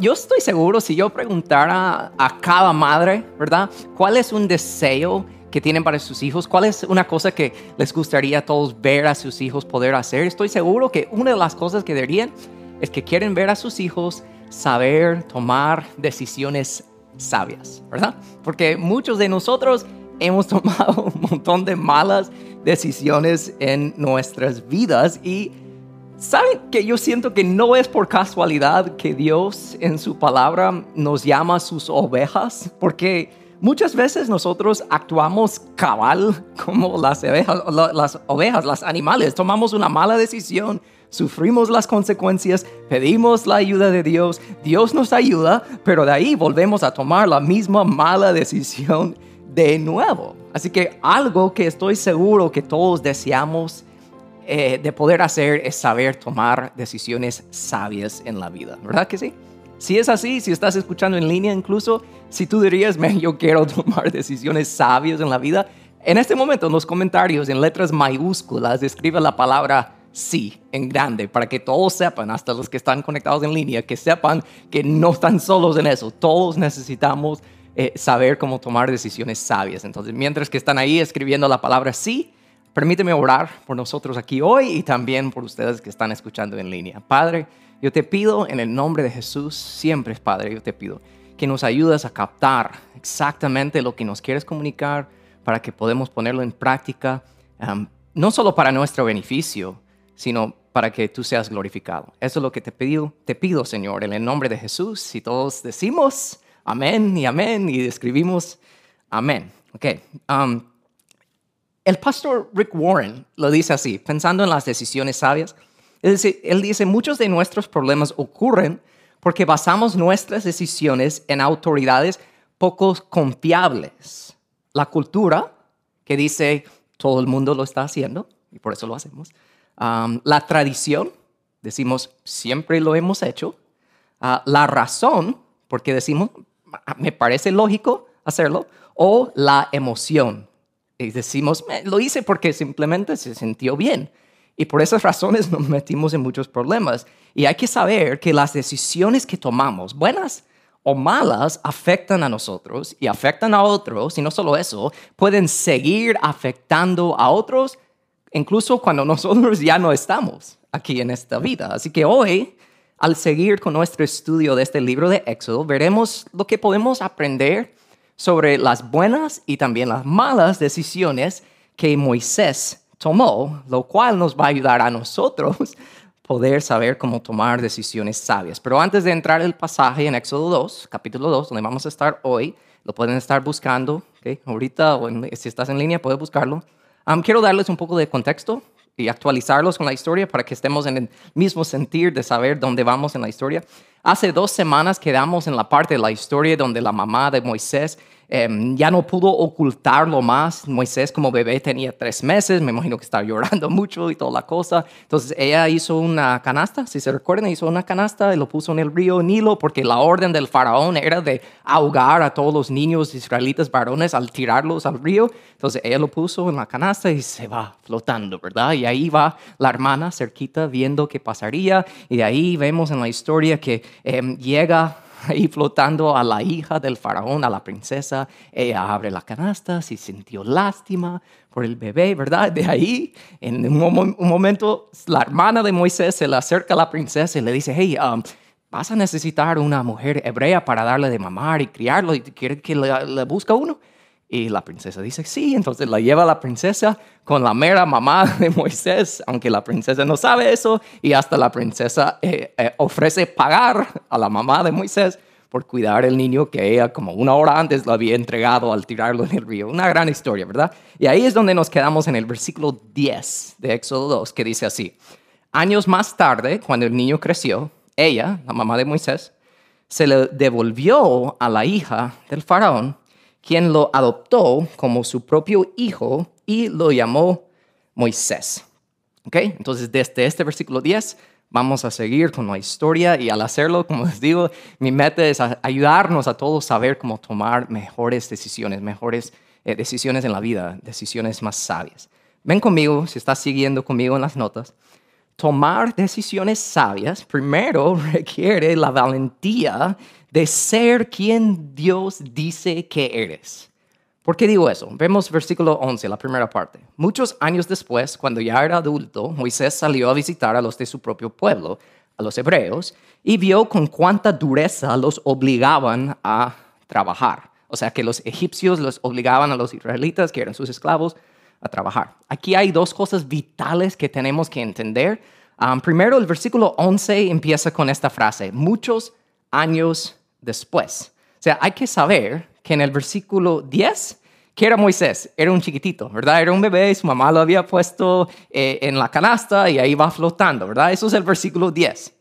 Yo estoy seguro si yo preguntara a cada madre, ¿verdad? ¿Cuál es un deseo que tienen para sus hijos? ¿Cuál es una cosa que les gustaría a todos ver a sus hijos poder hacer? Estoy seguro que una de las cosas que dirían es que quieren ver a sus hijos saber tomar decisiones sabias, ¿verdad? Porque muchos de nosotros hemos tomado un montón de malas decisiones en nuestras vidas y saben que yo siento que no es por casualidad que Dios en su palabra nos llama sus ovejas, porque muchas veces nosotros actuamos cabal como las ovejas, las animales, tomamos una mala decisión sufrimos las consecuencias, pedimos la ayuda de Dios, Dios nos ayuda, pero de ahí volvemos a tomar la misma mala decisión de nuevo. Así que algo que estoy seguro que todos deseamos eh, de poder hacer es saber tomar decisiones sabias en la vida, ¿verdad que sí? Si es así, si estás escuchando en línea incluso, si tú dirías, yo quiero tomar decisiones sabias en la vida, en este momento en los comentarios en letras mayúsculas escribe la palabra sí en grande, para que todos sepan, hasta los que están conectados en línea, que sepan que no están solos en eso. Todos necesitamos eh, saber cómo tomar decisiones sabias. Entonces, mientras que están ahí escribiendo la palabra sí, permíteme orar por nosotros aquí hoy y también por ustedes que están escuchando en línea. Padre, yo te pido en el nombre de Jesús, siempre, Padre, yo te pido que nos ayudes a captar exactamente lo que nos quieres comunicar para que podamos ponerlo en práctica, no solo para nuestro beneficio, sino para que tú seas glorificado. Eso es lo que te pido, te pido, Señor, en el nombre de Jesús. Y todos decimos amén y amén y escribimos amén. Ok. El pastor Rick Warren lo dice así, pensando en las decisiones sabias. Él dice, él dice, muchos de nuestros problemas ocurren porque basamos nuestras decisiones en autoridades poco confiables. La cultura, que dice todo el mundo lo está haciendo, y por eso lo hacemos la tradición, decimos, siempre lo hemos hecho. Ah, la razón, porque decimos, me parece lógico hacerlo. O la emoción. Y decimos, lo hice porque simplemente se sintió bien. Y por esas razones nos metimos en muchos problemas. Y hay que saber que las decisiones que tomamos, buenas o malas, afectan a nosotros y afectan a otros. Y no solo eso, pueden seguir afectando a otros incluso cuando nosotros ya no estamos aquí en esta vida. Así que hoy, al seguir con nuestro estudio de este libro de Éxodo, veremos lo que podemos aprender sobre las buenas y también las malas decisiones que Moisés tomó, lo cual nos va a ayudar a nosotros poder saber cómo tomar decisiones sabias. Pero antes de entrar el pasaje en Éxodo 2, capítulo 2, donde vamos a estar hoy, lo pueden estar buscando, ahorita o si estás en línea puedes buscarlo. Quiero darles un poco de contexto y actualizarlos con la historia para que estemos en el mismo sentir de saber dónde vamos en la historia. Hace dos semanas quedamos en la parte de la historia donde la mamá de Moisés Em, ya no pudo ocultarlo más. Moisés como bebé tenía tres meses, me imagino que estaba llorando mucho y toda la cosa. Entonces ella hizo una canasta, si se recuerdan, hizo una canasta y lo puso en el río Nilo porque la orden del faraón era de ahogar a todos los niños israelitas varones al tirarlos al río. Entonces ella lo puso en la canasta y se va flotando, ¿verdad? Y ahí va la hermana cerquita viendo qué pasaría y de ahí vemos en la historia que em, llega ahí flotando a la hija del faraón, a la princesa. Ella abre la canasta, si sintió lástima por el bebé, ¿verdad? De ahí, en un, momento, la hermana de Moisés se le acerca a la princesa y le dice, hey, um, vas a necesitar una mujer hebrea para darle de mamar y criarlo y quiere que le, le busque uno. Y la princesa dice, sí, entonces la lleva la princesa con la mera mamá de Moisés, aunque la princesa no sabe eso, y hasta la princesa eh, eh, ofrece pagar a la mamá de Moisés por cuidar el niño que ella como una hora antes lo había entregado al tirarlo en el río. Una gran historia, ¿verdad? Y ahí es donde nos quedamos en el versículo 10 de Éxodo 2, que dice así, años más tarde, cuando el niño creció, ella, la mamá de Moisés, se le devolvió a la hija del faraón quien lo adoptó como su propio hijo y lo llamó Moisés. ¿Ok? Entonces, desde este versículo 10 vamos a seguir con la historia y al hacerlo, como les digo, mi meta es ayudarnos a todos a saber cómo tomar mejores decisiones, mejores eh, decisiones en la vida, decisiones más sabias. Ven conmigo, si estás siguiendo conmigo en las notas. tomar decisiones sabias primero requiere la valentía de ser quien Dios dice que eres. ¿Por qué digo eso? Vemos versículo 11, la primera parte. Muchos años después, cuando ya era adulto, Moisés salió a visitar a los de su propio pueblo, a los hebreos, y vio con cuánta dureza los obligaban a trabajar. O sea, que los egipcios los obligaban a los israelitas, que eran sus esclavos, a trabajar. Aquí hay dos cosas vitales que tenemos que entender. Um, primero, el versículo 11 empieza con esta frase, muchos años después. O sea, hay que saber que en el versículo 10, que era Moisés, era un chiquitito, ¿verdad? Era un bebé y su mamá lo había puesto eh, en la canasta y ahí va flotando, ¿verdad? Eso es el versículo 10.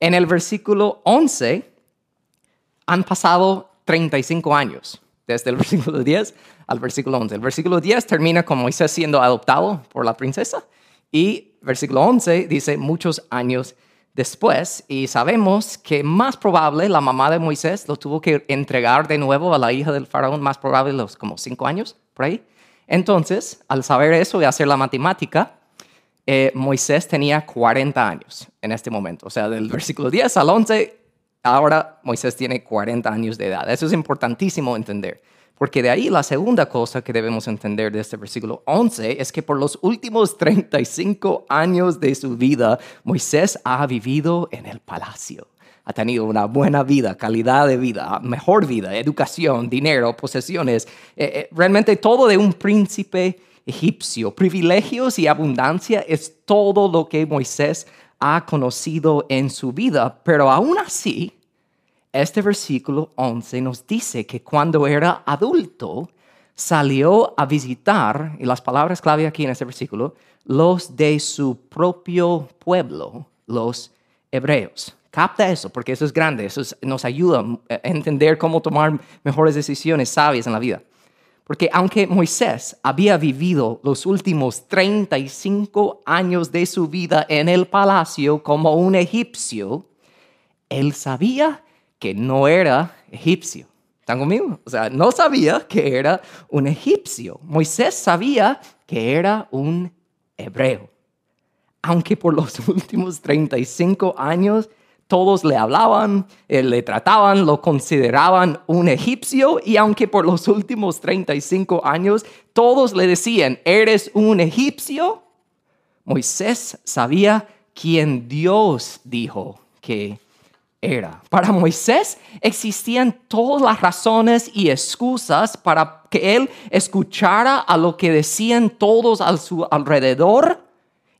En el versículo 11 han pasado 35 años, desde el versículo 10 al versículo 11. El versículo 10 termina con Moisés siendo adoptado por la princesa y versículo 11 dice muchos años después y sabemos que más probable la mamá de Moisés lo tuvo que entregar de nuevo a la hija del faraón, más probable los como cinco años, por ahí. Entonces, al saber eso y hacer la matemática, eh, Moisés tenía 40 años en este momento. O sea, del versículo 10 al 11, ahora Moisés tiene 40 años de edad. Eso es importantísimo entender. Porque de ahí la segunda cosa que debemos entender de este versículo 11 es que por los últimos 35 años de su vida, Moisés ha vivido en el palacio. Ha tenido una buena vida, calidad de vida, mejor vida, educación, dinero, posesiones, eh, eh, realmente todo de un príncipe egipcio. Privilegios y abundancia es todo lo que Moisés ha conocido en su vida, pero aún así, este versículo 11 nos dice que cuando era adulto, salió a visitar, y las palabras clave aquí en este versículo, los de su propio pueblo, los hebreos. Capta eso, porque eso es grande, eso nos ayuda a entender cómo tomar mejores decisiones sabias en la vida. Porque aunque Moisés había vivido los últimos 35 años de su vida en el palacio como un egipcio, él sabía que no era egipcio. ¿Están conmigo? O sea, no sabía que era un egipcio. Moisés sabía que era un hebreo. Aunque por los últimos 35 años todos le hablaban, eh, le trataban, lo consideraban un egipcio y aunque por los últimos 35 años todos le decían, eres un egipcio, Moisés sabía quién Dios dijo que Para Moisés existían todas las razones y excusas para que él escuchara a lo que decían todos a su alrededor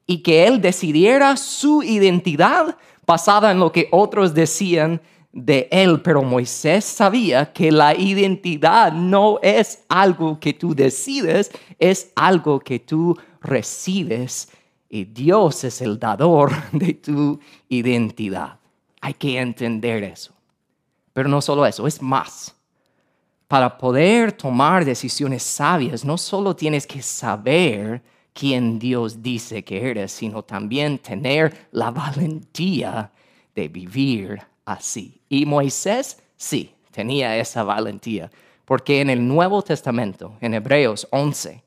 y que él decidiera su identidad basada en lo que otros decían de él. Pero Moisés sabía que la identidad no es algo que tú decides, es algo que tú recibes. Y Dios es el dador de tu identidad. Hay que entender eso. Pero no solo eso, es más. Para poder tomar decisiones sabias, no solo tienes que saber quién Dios dice que eres, sino también tener la valentía de vivir así. Y Moisés sí tenía esa valentía, porque en el Nuevo Testamento, en Hebreos 11,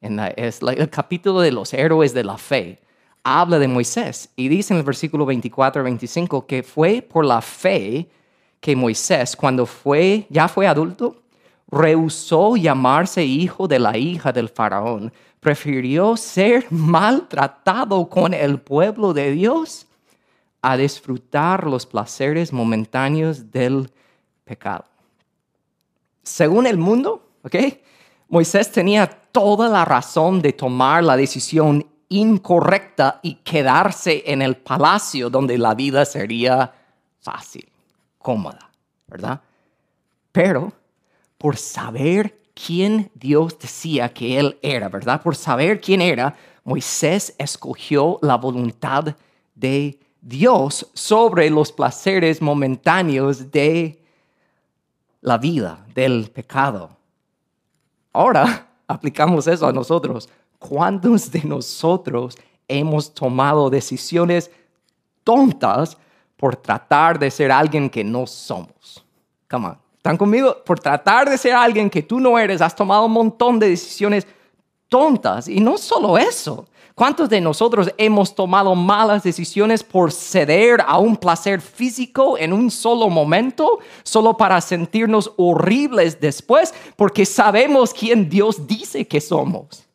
en es el capítulo de los héroes de la fe, habla de Moisés y dice en el versículo 24 25 que fue por la fe que Moisés, cuando fue, ya fue adulto, rehusó llamarse hijo de la hija del faraón, prefirió ser maltratado con el pueblo de Dios a disfrutar los placeres momentáneos del pecado. Según el mundo, ¿ok? Moisés tenía toda la razón de tomar la decisión incorrecta y quedarse en el palacio donde la vida sería fácil, cómoda, ¿verdad? Pero por saber quién Dios decía que él era, ¿verdad? Por saber quién era, Moisés escogió la voluntad de Dios sobre los placeres momentáneos de la vida, del pecado. Ahora aplicamos eso a nosotros. ¿Cuántos de nosotros hemos tomado decisiones tontas por tratar de ser alguien que no somos? Come on. ¿Están conmigo? Por tratar de ser alguien que tú no eres, has tomado un montón de decisiones tontas. Y no solo eso. ¿Cuántos de nosotros hemos tomado malas decisiones por ceder a un placer físico en un solo momento, solo para sentirnos horribles después, porque sabemos quién Dios dice que somos?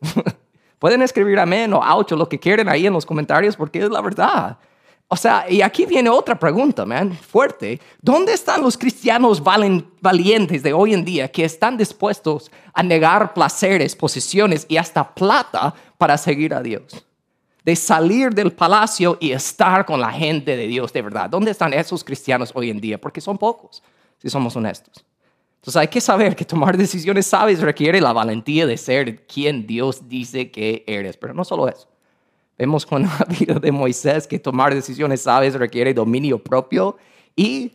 Pueden escribir amén o ouch lo que quieren ahí en los comentarios porque es la verdad. O sea, y aquí viene otra pregunta, man, fuerte. ¿Dónde están los cristianos valientes de hoy en día que están dispuestos a negar placeres, posesiones y hasta plata para seguir a Dios? De salir del palacio y estar con la gente de Dios de verdad. ¿Dónde están esos cristianos hoy en día? Porque son pocos, si somos honestos. Entonces hay que saber que tomar decisiones sabias requiere la valentía de ser quien Dios dice que eres. Pero no solo eso. Vemos con la vida de Moisés que tomar decisiones sabias requiere dominio propio y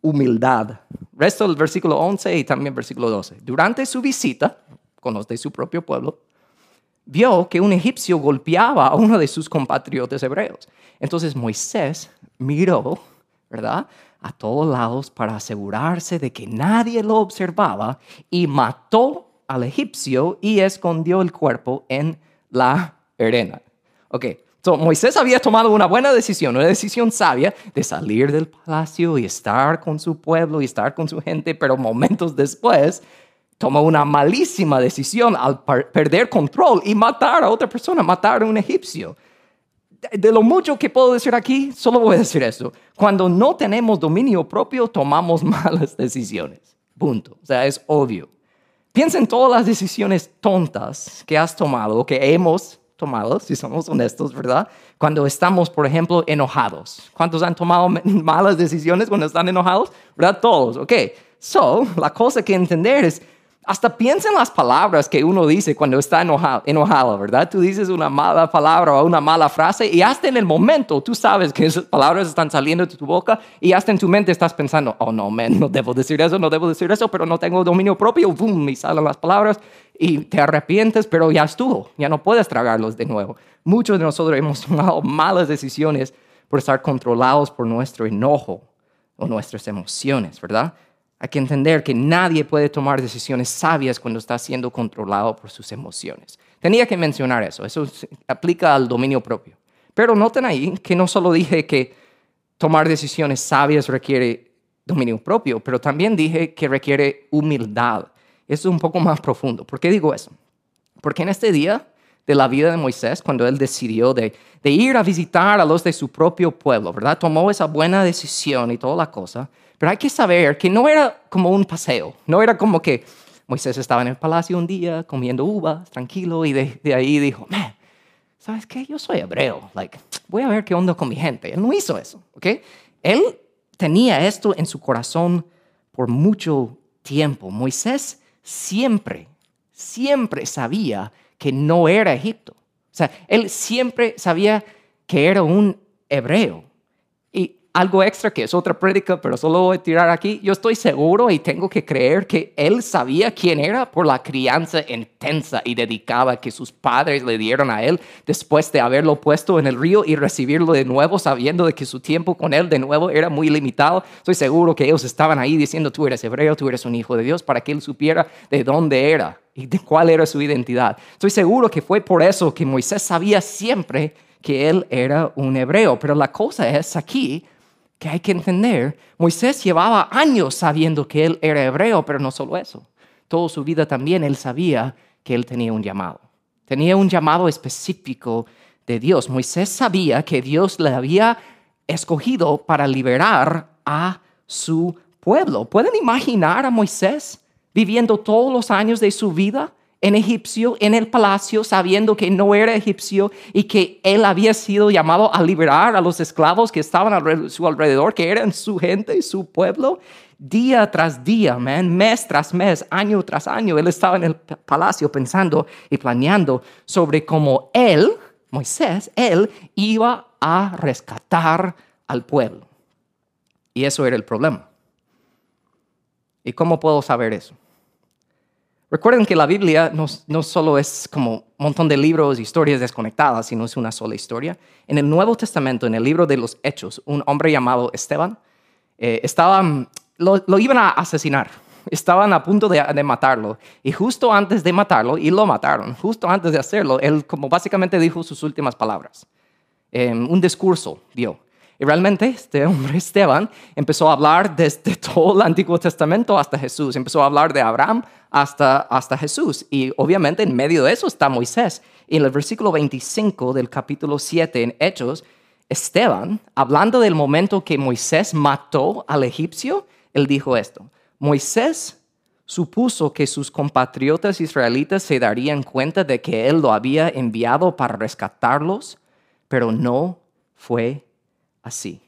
humildad. Resto del versículo 11 y también versículo 12. Durante su visita con los de su propio pueblo, vio que un egipcio golpeaba a uno de sus compatriotas hebreos. Entonces Moisés miró, ¿verdad? A todos lados para asegurarse de que nadie lo observaba y mató al egipcio y escondió el cuerpo en la arena. Ok, so, Moisés había tomado una buena decisión, una decisión sabia de salir del palacio y estar con su pueblo y estar con su gente, pero momentos después tomó una malísima decisión al perder control y matar a otra persona, matar a un egipcio. De lo mucho que puedo decir aquí, solo voy a decir eso. Cuando no tenemos dominio propio, tomamos malas decisiones. Punto. O sea, es obvio. Piensa en todas las decisiones tontas que has tomado, que hemos tomados, si somos honestos, ¿verdad? Cuando estamos, por ejemplo, enojados. ¿Cuántos han tomado malas decisiones cuando están enojados? ¿Verdad? Todos, ok. So, la cosa que entender es, hasta piensa en las palabras que uno dice cuando está enojado, enojado, ¿verdad? Tú dices una mala palabra o una mala frase y hasta en el momento tú sabes que esas palabras están saliendo de tu boca y hasta en tu mente estás pensando, oh no, man, no debo decir eso, no debo decir eso, pero no tengo dominio propio, boom, y salen las palabras y te arrepientes, pero ya estuvo, ya no puedes tragarlos de nuevo. Muchos de nosotros hemos tomado malas decisiones por estar controlados por nuestro enojo o nuestras emociones, ¿verdad? Hay que entender que nadie puede tomar decisiones sabias cuando está siendo controlado por sus emociones. Tenía que mencionar eso, eso aplica al dominio propio. Pero noten ahí que no solo dije que tomar decisiones sabias requiere dominio propio, pero también dije que requiere humildad. Eso es un poco más profundo. ¿Por qué digo eso? Porque en este día de la vida de Moisés, cuando él decidió de, de ir a visitar a los de su propio pueblo, ¿verdad? Tomó esa buena decisión y toda la cosa pero hay que saber que no era como un paseo, no era como que Moisés estaba en el palacio un día comiendo uvas, tranquilo, y de, ahí dijo, man, ¿sabes qué? Yo soy hebreo, like, voy a ver qué onda con mi gente. Él no hizo eso, ¿ok? Él tenía esto en su corazón por mucho tiempo. Moisés siempre, siempre sabía que no era Egipto. O sea, él siempre sabía que era un hebreo algo extra que es otra prédica, pero solo voy a tirar aquí. Yo estoy seguro y tengo que creer que él sabía quién era por la crianza intensa y dedicada que sus padres le dieron a él después de haberlo puesto en el río y recibirlo de nuevo, sabiendo de que su tiempo con él de nuevo era muy limitado. Estoy seguro que ellos estaban ahí diciendo, tú eres hebreo, tú eres un hijo de Dios, para que él supiera de dónde era y de cuál era su identidad. Estoy seguro que fue por eso que Moisés sabía siempre que él era un hebreo. Pero la cosa es aquí que hay que entender, Moisés llevaba años sabiendo que él era hebreo, pero no solo eso. Toda su vida también él sabía que él tenía un llamado. Tenía un llamado específico de Dios. Moisés sabía que Dios le había escogido para liberar a su pueblo. ¿Pueden imaginar a Moisés viviendo todos los años de su vida en egipcio, en el palacio, sabiendo que no era egipcio y que él había sido llamado a liberar a los esclavos que estaban a su alrededor, que eran su gente y su pueblo. Día tras día, mes tras mes, año tras año, él estaba en el palacio pensando y planeando sobre cómo él, Moisés, él iba a rescatar al pueblo. Y eso era el problema. ¿Y cómo puedo saber eso? Recuerden que la Biblia no, solo es como un montón de libros, historias desconectadas, sino es una sola historia. En el Nuevo Testamento, en el libro de los Hechos, un hombre llamado Esteban, eh, estaba, lo, iban a asesinar, estaban a punto de, de, matarlo. Y justo antes de matarlo, y lo mataron, justo antes de hacerlo, él como básicamente dijo sus últimas palabras. un discurso dio. Y realmente este hombre Esteban empezó a hablar desde todo el Antiguo Testamento hasta Jesús. Empezó a hablar de Abraham hasta, hasta Jesús. Y obviamente en medio de eso está Moisés. Y en el versículo 25 del capítulo 7 en Hechos, Esteban, hablando del momento que Moisés mató al egipcio, él dijo esto. Moisés supuso que sus compatriotas israelitas se darían cuenta de que él lo había enviado para rescatarlos, pero no fue así.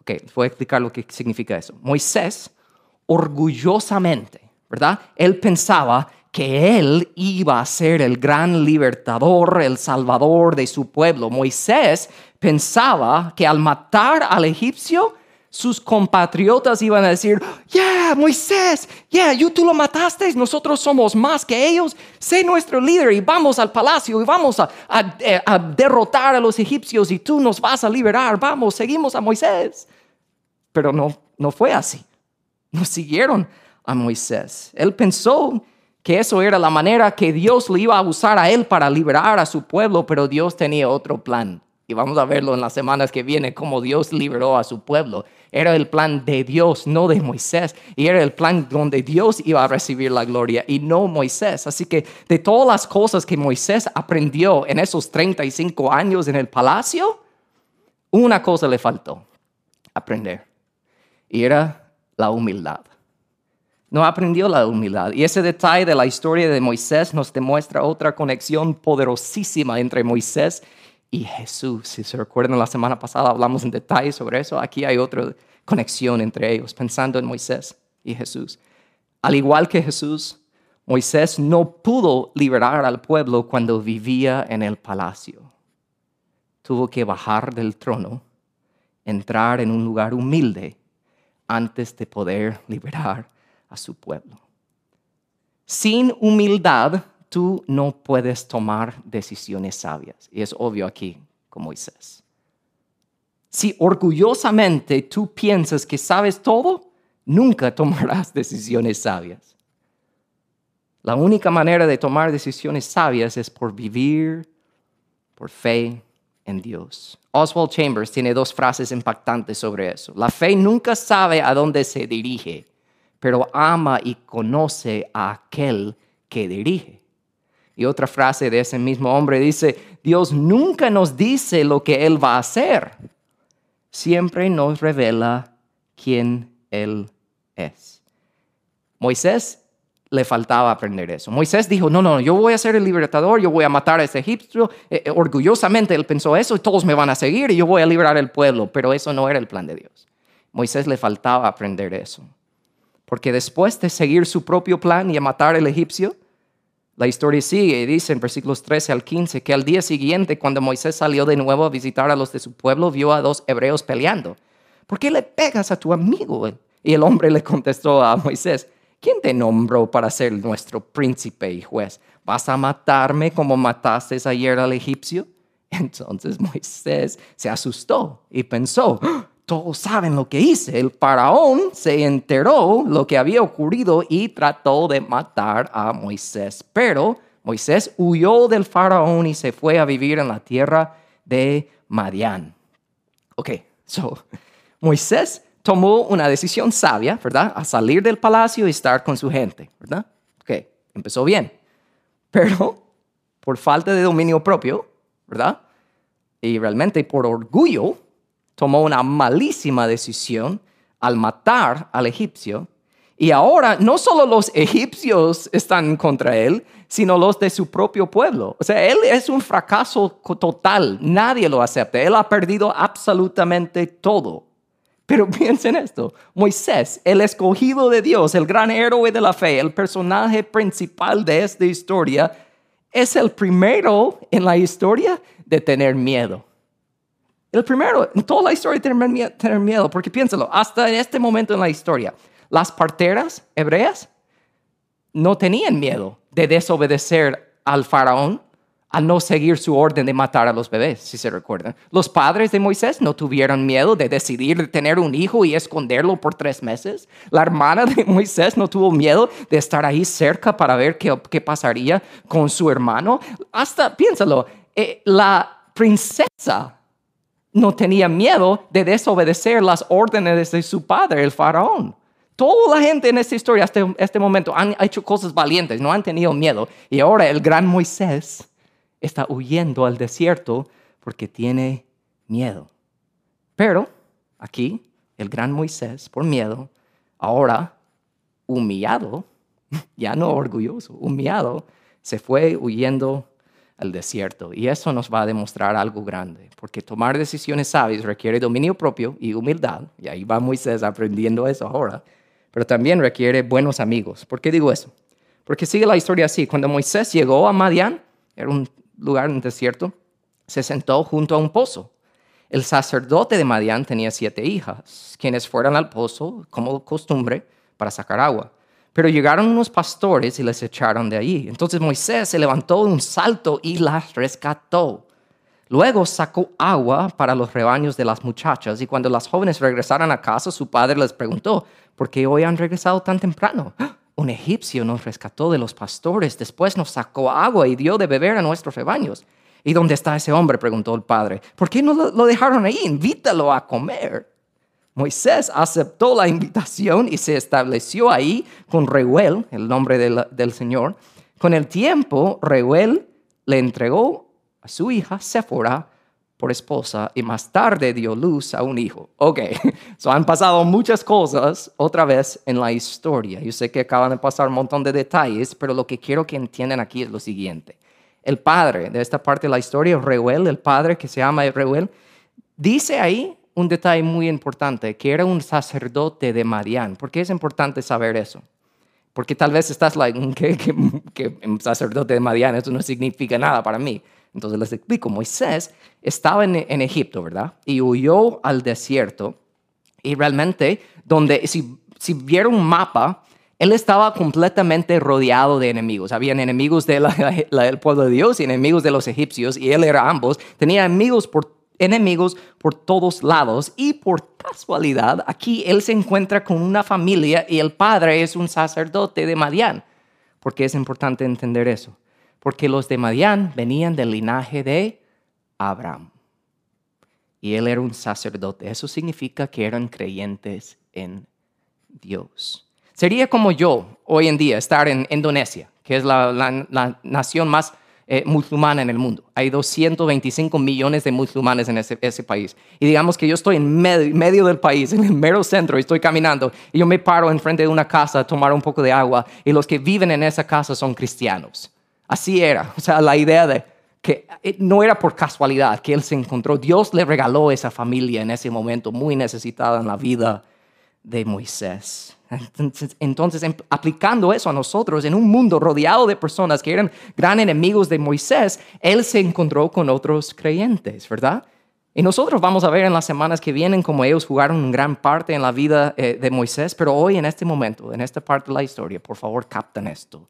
Ok, voy a explicar lo que significa eso. Moisés, orgullosamente, ¿verdad? Él pensaba que él iba a ser el gran libertador, el salvador de su pueblo. Moisés pensaba que al matar al egipcio, sus compatriotas iban a decir, yeah, Moisés, yeah, tú lo mataste, nosotros somos más que ellos, sé nuestro líder y vamos al palacio y vamos a, eh, a, derrotar a los egipcios y tú nos vas a liberar, vamos, seguimos a Moisés. Pero no, no fue así, no siguieron a Moisés. Él pensó que eso era la manera que Dios lo iba a usar a él para liberar a su pueblo, pero Dios tenía otro plan. Y vamos a verlo en las semanas que vienen, cómo Dios liberó a su pueblo. Era el plan de Dios, no de Moisés. Y era el plan donde Dios iba a recibir la gloria y no Moisés. Así que de todas las cosas que Moisés aprendió en esos 35 años en el palacio, una cosa le faltó aprender. Y era la humildad. No aprendió la humildad. Y ese detalle de la historia de Moisés nos demuestra otra conexión poderosísima entre Moisés y Jesús. Si se recuerdan, la semana pasada hablamos en detalle sobre eso. Aquí hay otra conexión entre ellos, pensando en Moisés y Jesús. Al igual que Jesús, Moisés no pudo liberar al pueblo cuando vivía en el palacio. Tuvo que bajar del trono, entrar en un lugar humilde antes de poder liberar a su pueblo. Sin humildad tú no puedes tomar decisiones sabias. Y es obvio aquí con Moisés. Si orgullosamente tú piensas que sabes todo, nunca tomarás decisiones sabias. La única manera de tomar decisiones sabias es por vivir por fe en Dios. Oswald Chambers tiene dos frases impactantes sobre eso. La fe nunca sabe a dónde se dirige, pero ama y conoce a aquel que dirige. Y otra frase de ese mismo hombre dice, Dios nunca nos dice lo que Él va a hacer, siempre nos revela quién Él es. Moisés le faltaba aprender eso. Moisés dijo, no, no, yo voy a ser el libertador, yo voy a matar a ese egipcio. Eh, eh, orgullosamente él pensó eso y todos me van a seguir y yo voy a liberar el pueblo, pero eso no era el plan de Dios. Moisés le faltaba aprender eso. Porque después de seguir su propio plan y matar al egipcio, la historia sigue y dice en versículos 13 al 15 que al día siguiente, cuando Moisés salió de nuevo a visitar a los de su pueblo, vio a dos hebreos peleando. ¿Por qué le pegas a tu amigo? Y el hombre le contestó a Moisés, ¿quién te nombró para ser nuestro príncipe y juez? ¿Vas a matarme como mataste ayer al egipcio? Entonces Moisés se asustó y pensó, todos saben lo que hice. El faraón se enteró lo que había ocurrido y trató de matar a Moisés. Pero Moisés huyó del faraón y se fue a vivir en la tierra de Madián. Ok, so Moisés tomó una decisión sabia, ¿verdad? A salir del palacio y estar con su gente, ¿verdad? Ok, empezó bien. Pero por falta de dominio propio, ¿verdad? Y realmente por orgullo, tomó una malísima decisión al matar al egipcio. Y ahora no solo los egipcios están contra él, sino los de su propio pueblo. O sea, él es un fracaso total. Nadie lo acepta. Él ha perdido absolutamente todo. Pero piensen esto, Moisés, el escogido de Dios, el gran héroe de la fe, el personaje principal de esta historia, es el primero en la historia de tener miedo. El primero, en toda la historia tener, miedo, porque piénsalo, hasta en este momento en la historia, las parteras hebreas no tenían miedo de desobedecer al faraón, a no seguir su orden de matar a los bebés, si se recuerdan. Los padres de Moisés no tuvieron miedo de decidir tener un hijo y esconderlo por tres meses. La hermana de Moisés no tuvo miedo de estar ahí cerca para ver qué, qué pasaría con su hermano. Hasta, piénsalo, eh, la princesa no tenía miedo de desobedecer las órdenes de su padre, el faraón. Toda la gente en esta historia, hasta este momento, han hecho cosas valientes, no han tenido miedo. Y ahora el gran Moisés está huyendo al desierto porque tiene miedo. Pero aquí, el gran Moisés, por miedo, ahora humillado, ya no orgulloso, humillado, se fue huyendo al desierto. Y eso nos va a demostrar algo grande, porque tomar decisiones sabias requiere dominio propio y humildad. Y ahí va Moisés aprendiendo eso ahora. Pero también requiere buenos amigos. ¿Por qué digo eso? Porque sigue la historia así. Cuando Moisés llegó a Madián, era un lugar en desierto, se sentó junto a un pozo. El sacerdote de Madián tenía siete hijas, quienes fueron al pozo, como costumbre, para sacar agua. Pero llegaron unos pastores y les echaron de allí. Entonces Moisés se levantó de un salto y las rescató. Luego sacó agua para los rebaños de las muchachas y cuando las jóvenes regresaron a casa, su padre les preguntó, ¿por qué hoy han regresado tan temprano? Un egipcio nos rescató de los pastores, después nos sacó agua y dio de beber a nuestros rebaños. ¿Y dónde está ese hombre? preguntó el padre. ¿Por qué no lo dejaron ahí? Invítalo a comer. Moisés aceptó la invitación y se estableció ahí con Reuel, el nombre del, Señor. Con el tiempo, Reuel le entregó a su hija Séfora por esposa y más tarde dio luz a un hijo. Ok, so han pasado muchas cosas otra vez en la historia. Yo sé que acaban de pasar un montón de detalles, pero lo que quiero que entiendan aquí es lo siguiente. El padre de esta parte de la historia, Reuel, el padre que se llama Reuel, dice ahí un detalle muy importante, que era un sacerdote de Marián. ¿Por qué es importante saber eso? Porque tal vez estás like, que, un sacerdote de Marián, eso no significa nada para mí. Entonces les explico, Moisés estaba en, Egipto, ¿verdad? Y huyó al desierto. Y realmente, donde, si, si vieron un mapa, él estaba completamente rodeado de enemigos. Habían enemigos del pueblo de Dios y enemigos de los egipcios, y él era ambos. Tenía enemigos por, enemigos por todos lados. Y por casualidad, aquí él se encuentra con una familia y el padre es un sacerdote de Madián. ¿Por qué es importante entender eso? porque los de Madián venían del linaje de Abraham. Y él era un sacerdote. Eso significa que eran creyentes en Dios. Sería como yo hoy en día estar en Indonesia, que es la, nación más eh, musulmana en el mundo. Hay 225 millones de musulmanes en ese, país. Y digamos que yo estoy en medio, medio, del país, en el mero centro, y estoy caminando, y yo me paro enfrente de una casa a tomar un poco de agua, y los que viven en esa casa son cristianos. Así era. O sea, la idea de que eh, no era por casualidad que él se encontró. Dios le regaló esa familia en ese momento muy necesitada en la vida de Moisés. Entonces, entonces, em, aplicando eso a nosotros en un mundo rodeado de personas que eran gran enemigos de Moisés, él se encontró con otros creyentes, ¿verdad? Y nosotros vamos a ver en las semanas que vienen cómo ellos jugaron gran parte en la vida eh, de Moisés, pero hoy en este momento, en esta parte de la historia, por favor, capten esto.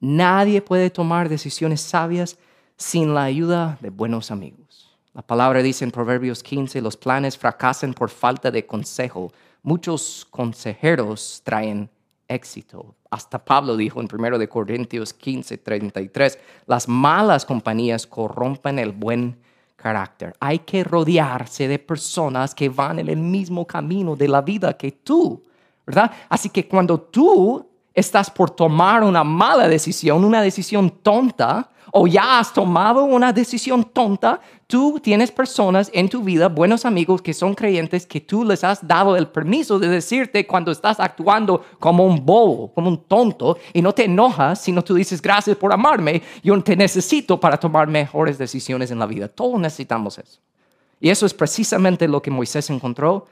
Nadie puede tomar decisiones sabias sin la ayuda de buenos amigos. La palabra dice en Proverbios 15, los planes fracasan por falta de consejo. Muchos consejeros traen éxito. Hasta Pablo dijo en 1 de Corintios 15, 33, las malas compañías corrompen el buen carácter. Hay que rodearse de personas que van en el mismo camino de la vida que tú, ¿verdad? Así que cuando tú estás por tomar una mala decisión, una decisión tonta, o ya has tomado una decisión tonta, tú tienes personas en tu vida, buenos amigos que son creyentes, que tú les has dado el permiso de decirte cuando estás actuando como un bobo, como un tonto, y no te enojas, sino tú dices, gracias por amarme, yo te necesito para tomar mejores decisiones en la vida. Todos necesitamos eso. Y eso es precisamente lo que Moisés encontró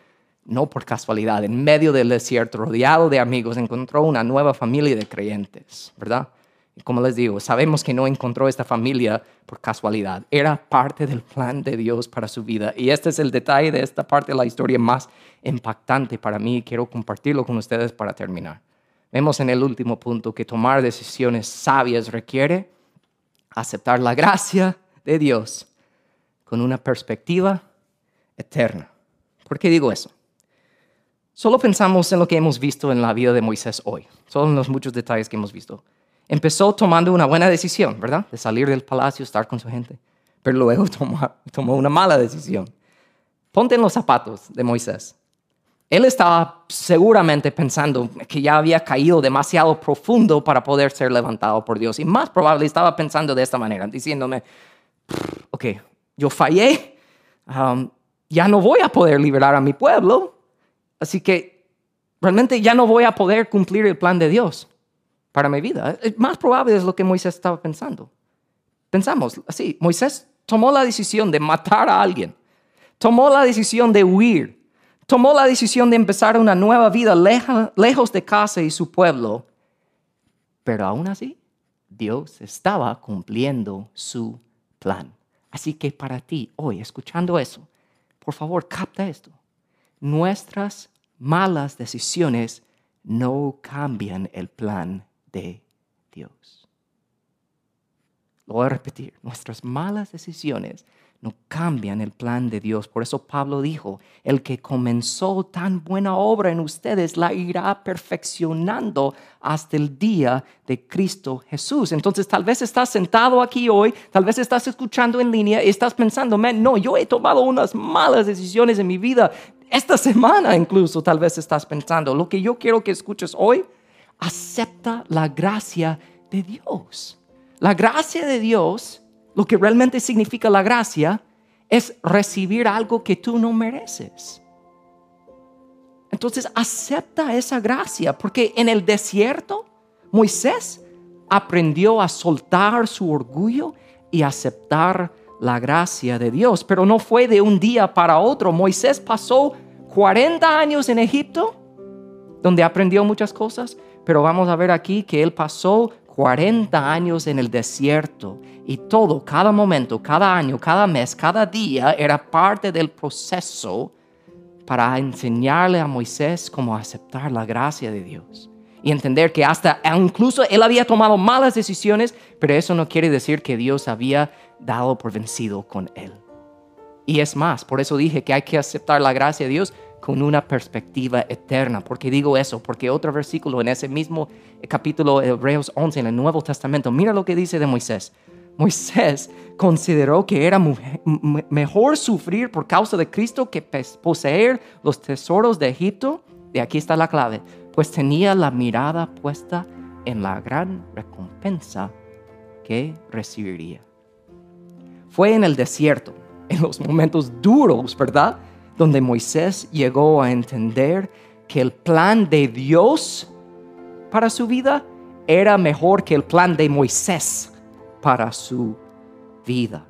no por casualidad, en medio del desierto, rodeado de amigos, encontró una nueva familia de creyentes, ¿verdad? Y como les digo, sabemos que no encontró esta familia por casualidad, era parte del plan de Dios para su vida. Y este es el detalle de esta parte de la historia más impactante para mí quiero compartirlo con ustedes para terminar. Vemos en el último punto que tomar decisiones sabias requiere aceptar la gracia de Dios con una perspectiva eterna. ¿Por qué digo eso? Solo pensamos en lo que hemos visto en la vida de Moisés hoy, solo en los muchos detalles que hemos visto. Empezó tomando una buena decisión, ¿verdad? De salir del palacio, estar con su gente, pero luego tomó, una mala decisión. Ponte en los zapatos de Moisés. Él estaba seguramente pensando que ya había caído demasiado profundo para poder ser levantado por Dios. Y más probable estaba pensando de esta manera, diciéndome, ok, yo fallé, um, ya no voy a poder liberar a mi pueblo, así que realmente ya no voy a poder cumplir el plan de Dios para mi vida. Más probable es lo que Moisés estaba pensando. Pensamos así, Moisés tomó la decisión de matar a alguien, tomó la decisión de huir tomó la decisión de empezar una nueva vida lejos de casa y su pueblo. Pero aún así, Dios estaba cumpliendo su plan. Así que para ti, hoy, escuchando eso, por favor, capta esto. Nuestras malas decisiones no cambian el plan de Dios. Lo voy a repetir. Nuestras malas decisiones no cambian el plan de Dios. Por eso Pablo dijo, el que comenzó tan buena obra en ustedes la irá perfeccionando hasta el día de Cristo Jesús. Entonces tal vez estás sentado aquí hoy, tal vez estás escuchando en línea y estás pensando, no, yo he tomado unas malas decisiones en mi vida. Esta semana incluso tal vez estás pensando, lo que yo quiero que escuches hoy, acepta la gracia de Dios. La gracia de Dios lo que realmente significa la gracia es recibir algo que tú no mereces. Entonces acepta esa gracia, porque en el desierto Moisés aprendió a soltar su orgullo y aceptar la gracia de Dios, pero no fue de un día para otro. Moisés pasó 40 años en Egipto, donde aprendió muchas cosas, pero vamos a ver aquí que él pasó 40 años en el desierto y todo, cada momento, cada año, cada mes, cada día era parte del proceso para enseñarle a Moisés cómo aceptar la gracia de Dios y entender que hasta incluso él había tomado malas decisiones, pero eso no quiere decir que Dios había dado por vencido con él. Y es más, por eso dije que hay que aceptar la gracia de Dios con una perspectiva eterna. ¿Por qué digo eso? Porque otro versículo en ese mismo capítulo Hebreos 11 en el Nuevo Testamento, mira lo que dice de Moisés. Moisés consideró que era mejor sufrir por causa de Cristo que poseer los tesoros de Egipto. Y aquí está la clave, pues tenía la mirada puesta en la gran recompensa que recibiría. Fue en el desierto, en los momentos duros, ¿verdad? donde Moisés llegó a entender que el plan de Dios para su vida era mejor que el plan de Moisés para su vida.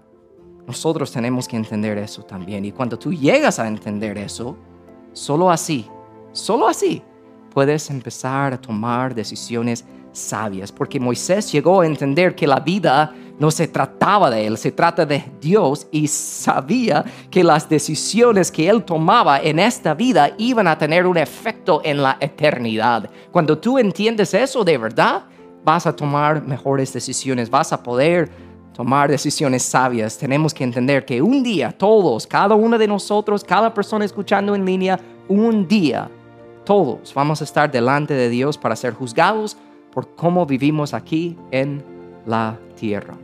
Nosotros tenemos que entender eso también. Y cuando tú llegas a entender eso, solo así, solo así, puedes empezar a tomar decisiones sabias. Porque Moisés llegó a entender que la vida no se trataba de él, se trata de Dios y sabía que las decisiones que él tomaba en esta vida iban a tener un efecto en la eternidad. Cuando tú entiendes eso de verdad, vas a tomar mejores decisiones, vas a poder tomar decisiones sabias. Tenemos que entender que un día todos, cada uno de nosotros, cada persona escuchando en línea, un día todos vamos a estar delante de Dios para ser juzgados por cómo vivimos aquí en la tierra.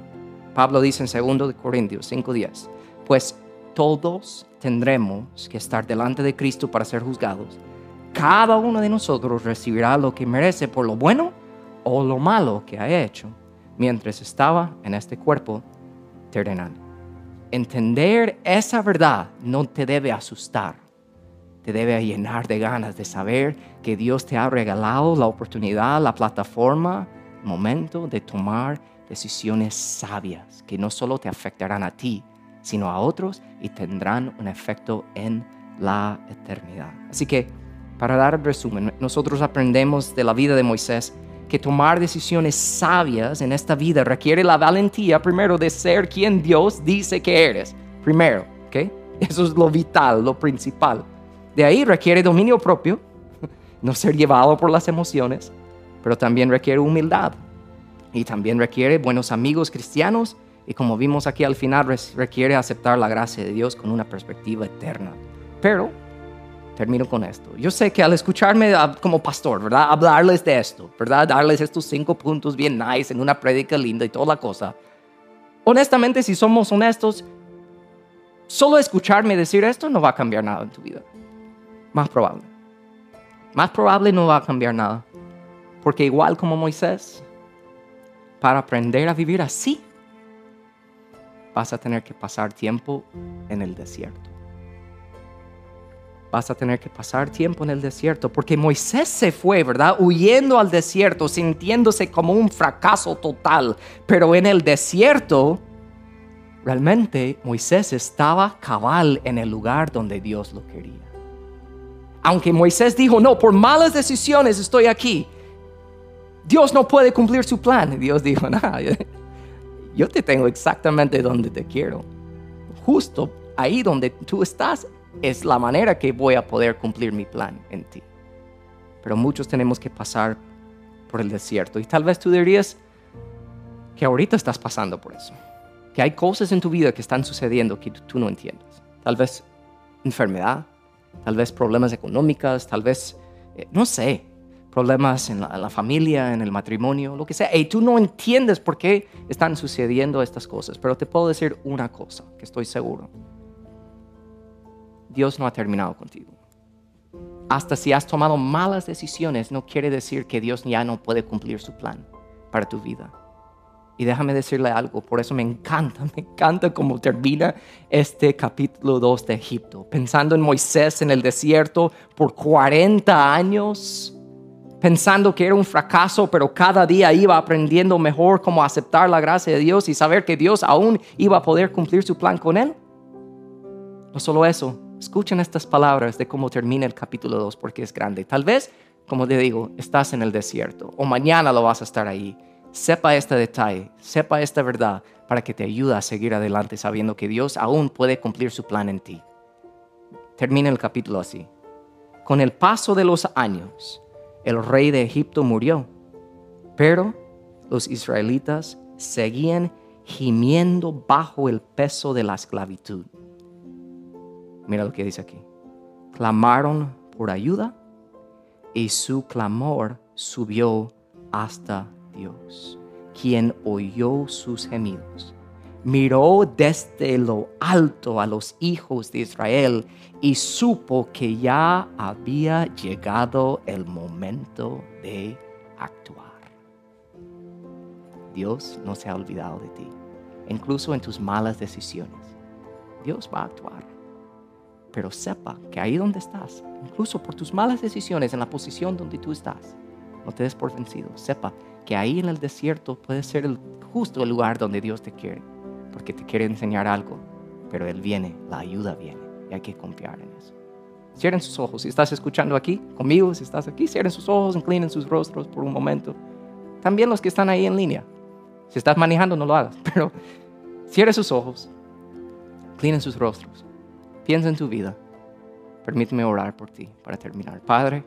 Pablo dice en 2 Corintios 5:10, pues todos tendremos que estar delante de Cristo para ser juzgados. Cada uno de nosotros recibirá lo que merece por lo bueno o lo malo que ha hecho mientras estaba en este cuerpo terrenal. Entender esa verdad no te debe asustar, te debe llenar de ganas de saber que Dios te ha regalado la oportunidad, la plataforma, momento de tomar decisiones sabias que no solo te afectarán a ti, sino a otros y tendrán un efecto en la eternidad. Así que, para dar el resumen, nosotros aprendemos de la vida de Moisés que tomar decisiones sabias en esta vida requiere la valentía primero de ser quien Dios dice que eres. Primero, ¿ok? Eso es lo vital, lo principal. De ahí requiere dominio propio, no ser llevado por las emociones, pero también requiere humildad y también requiere buenos amigos cristianos y como vimos aquí al final requiere aceptar la gracia de Dios con una perspectiva eterna. Pero termino con esto. Yo sé que al escucharme como pastor, ¿verdad? Hablarles de esto, ¿verdad? Darles estos cinco puntos bien nice en una prédica linda y toda la cosa. Honestamente, si somos honestos, solo escucharme decir esto no va a cambiar nada en tu vida. Más probable. Más probable no va a cambiar nada. Porque igual como Moisés, para aprender a vivir así, vas a tener que pasar tiempo en el desierto vas a tener que pasar tiempo en el desierto, porque Moisés se fue, ¿verdad? Huyendo al desierto, sintiéndose como un fracaso total, pero en el desierto, realmente Moisés estaba cabal en el lugar donde Dios lo quería. Aunque Moisés dijo, no, por malas decisiones estoy aquí, Dios no puede cumplir su plan. Dios dijo, no, yo te tengo exactamente donde te quiero. Justo ahí donde tú estás es la manera que voy a poder cumplir mi plan en ti. Pero muchos tenemos que pasar por el desierto. Y tal vez tú dirías que ahorita estás pasando por eso. Que hay cosas en tu vida que están sucediendo que tú no entiendes. Tal vez enfermedad, tal vez problemas económicos, tal vez, eh, no sé, problemas en la, la, familia, en el matrimonio, lo que sea. Y tú no entiendes por qué están sucediendo estas cosas. Pero te puedo decir una cosa que estoy seguro Dios no ha terminado contigo. Hasta si has tomado malas decisiones, no quiere decir que Dios ya no puede cumplir su plan para tu vida. Y déjame decirle algo, por eso me encanta, me encanta cómo termina este capítulo 2 de Egipto, pensando en Moisés en el desierto por 40 años, pensando que era un fracaso, pero cada día iba aprendiendo mejor cómo aceptar la gracia de Dios y saber que Dios aún iba a poder cumplir su plan con él. No solo eso, Escuchen estas palabras de cómo termina el capítulo 2 porque es grande. Tal vez, como te digo, estás en el desierto o mañana lo vas a estar ahí. Sepa este detalle, sepa esta verdad para que te ayude a seguir adelante sabiendo que Dios aún puede cumplir su plan en ti. Termina el capítulo así. Con el paso de los años, el rey de Egipto murió, pero los israelitas seguían gimiendo bajo el peso de la esclavitud. Mira lo que dice aquí. Clamaron por ayuda y su clamor subió hasta Dios, quien oyó sus gemidos. Miró desde lo alto a los hijos de Israel y supo que ya había llegado el momento de actuar. Dios no se ha olvidado de ti, incluso en tus malas decisiones. Dios va a actuar pero sepa que ahí donde estás, incluso por tus malas decisiones en la posición donde tú estás, no te des por vencido. Sepa que ahí en el desierto puede ser el, justo el lugar donde Dios te quiere, porque te quiere enseñar algo, pero Él viene, la ayuda viene, y hay que confiar en eso. Cierren sus ojos, si estás escuchando aquí conmigo, si estás aquí, cierren sus ojos, inclinen sus rostros por un momento. También los que están ahí en línea. Si estás manejando, no lo hagas, pero cierren sus ojos, inclinen sus rostros. Piensa en tu vida. Permíteme orar por ti para terminar. Padre,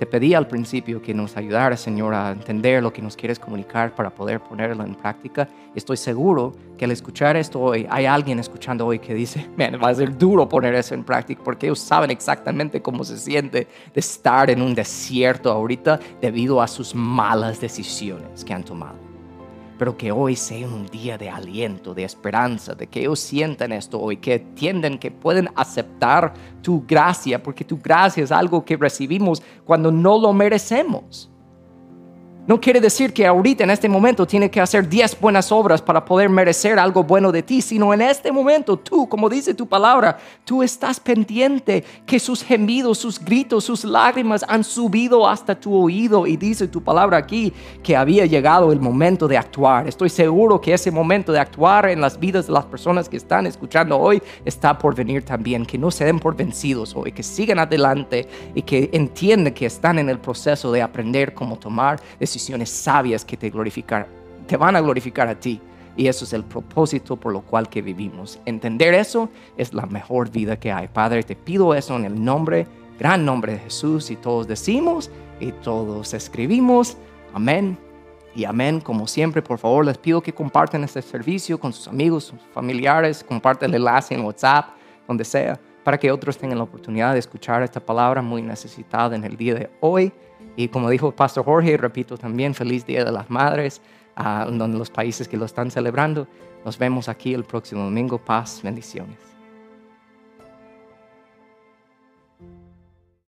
te pedí al principio que nos ayudaras, Señor, a entender lo que nos quieres comunicar para poder ponerlo en práctica. Estoy seguro que al escuchar esto hoy, hay alguien escuchando hoy que dice, man, va a ser duro poner eso en práctica porque ellos saben exactamente cómo se siente de estar en un desierto ahorita debido a sus malas decisiones que han tomado pero que hoy sea un día de aliento, de esperanza, de que ellos sientan esto hoy, que entiendan que pueden aceptar tu gracia, porque tu gracia es algo que recibimos cuando no lo merecemos. No quiere decir que ahorita, en este momento, tiene que hacer 10 buenas obras para poder merecer algo bueno de ti, sino en este momento tú, como dice tu palabra, tú estás pendiente que sus gemidos, sus gritos, sus lágrimas han subido hasta tu oído y dice tu palabra aquí que había llegado el momento de actuar. Estoy seguro que ese momento de actuar en las vidas de las personas que están escuchando hoy está por venir también, que no se den por vencidos hoy, que sigan adelante y que entiendan que están en el proceso de aprender cómo tomar decisiones sabias que te glorificar, te van a glorificar a ti. Y eso es el propósito por lo cual que vivimos. Entender eso es la mejor vida que hay. Padre, te pido eso en el nombre, gran nombre de Jesús. Y todos decimos y todos escribimos. Amén Y amén, como siempre, por favor, les pido que compartan este servicio con sus amigos, familiares, compartan el enlace en WhatsApp, donde sea, para que otros tengan la oportunidad de escuchar esta palabra muy necesitada en el día de hoy. Y como dijo Pastor Jorge, repito también, feliz Día de las Madres, a los países que lo están celebrando. Nos vemos aquí el próximo domingo. Paz, bendiciones.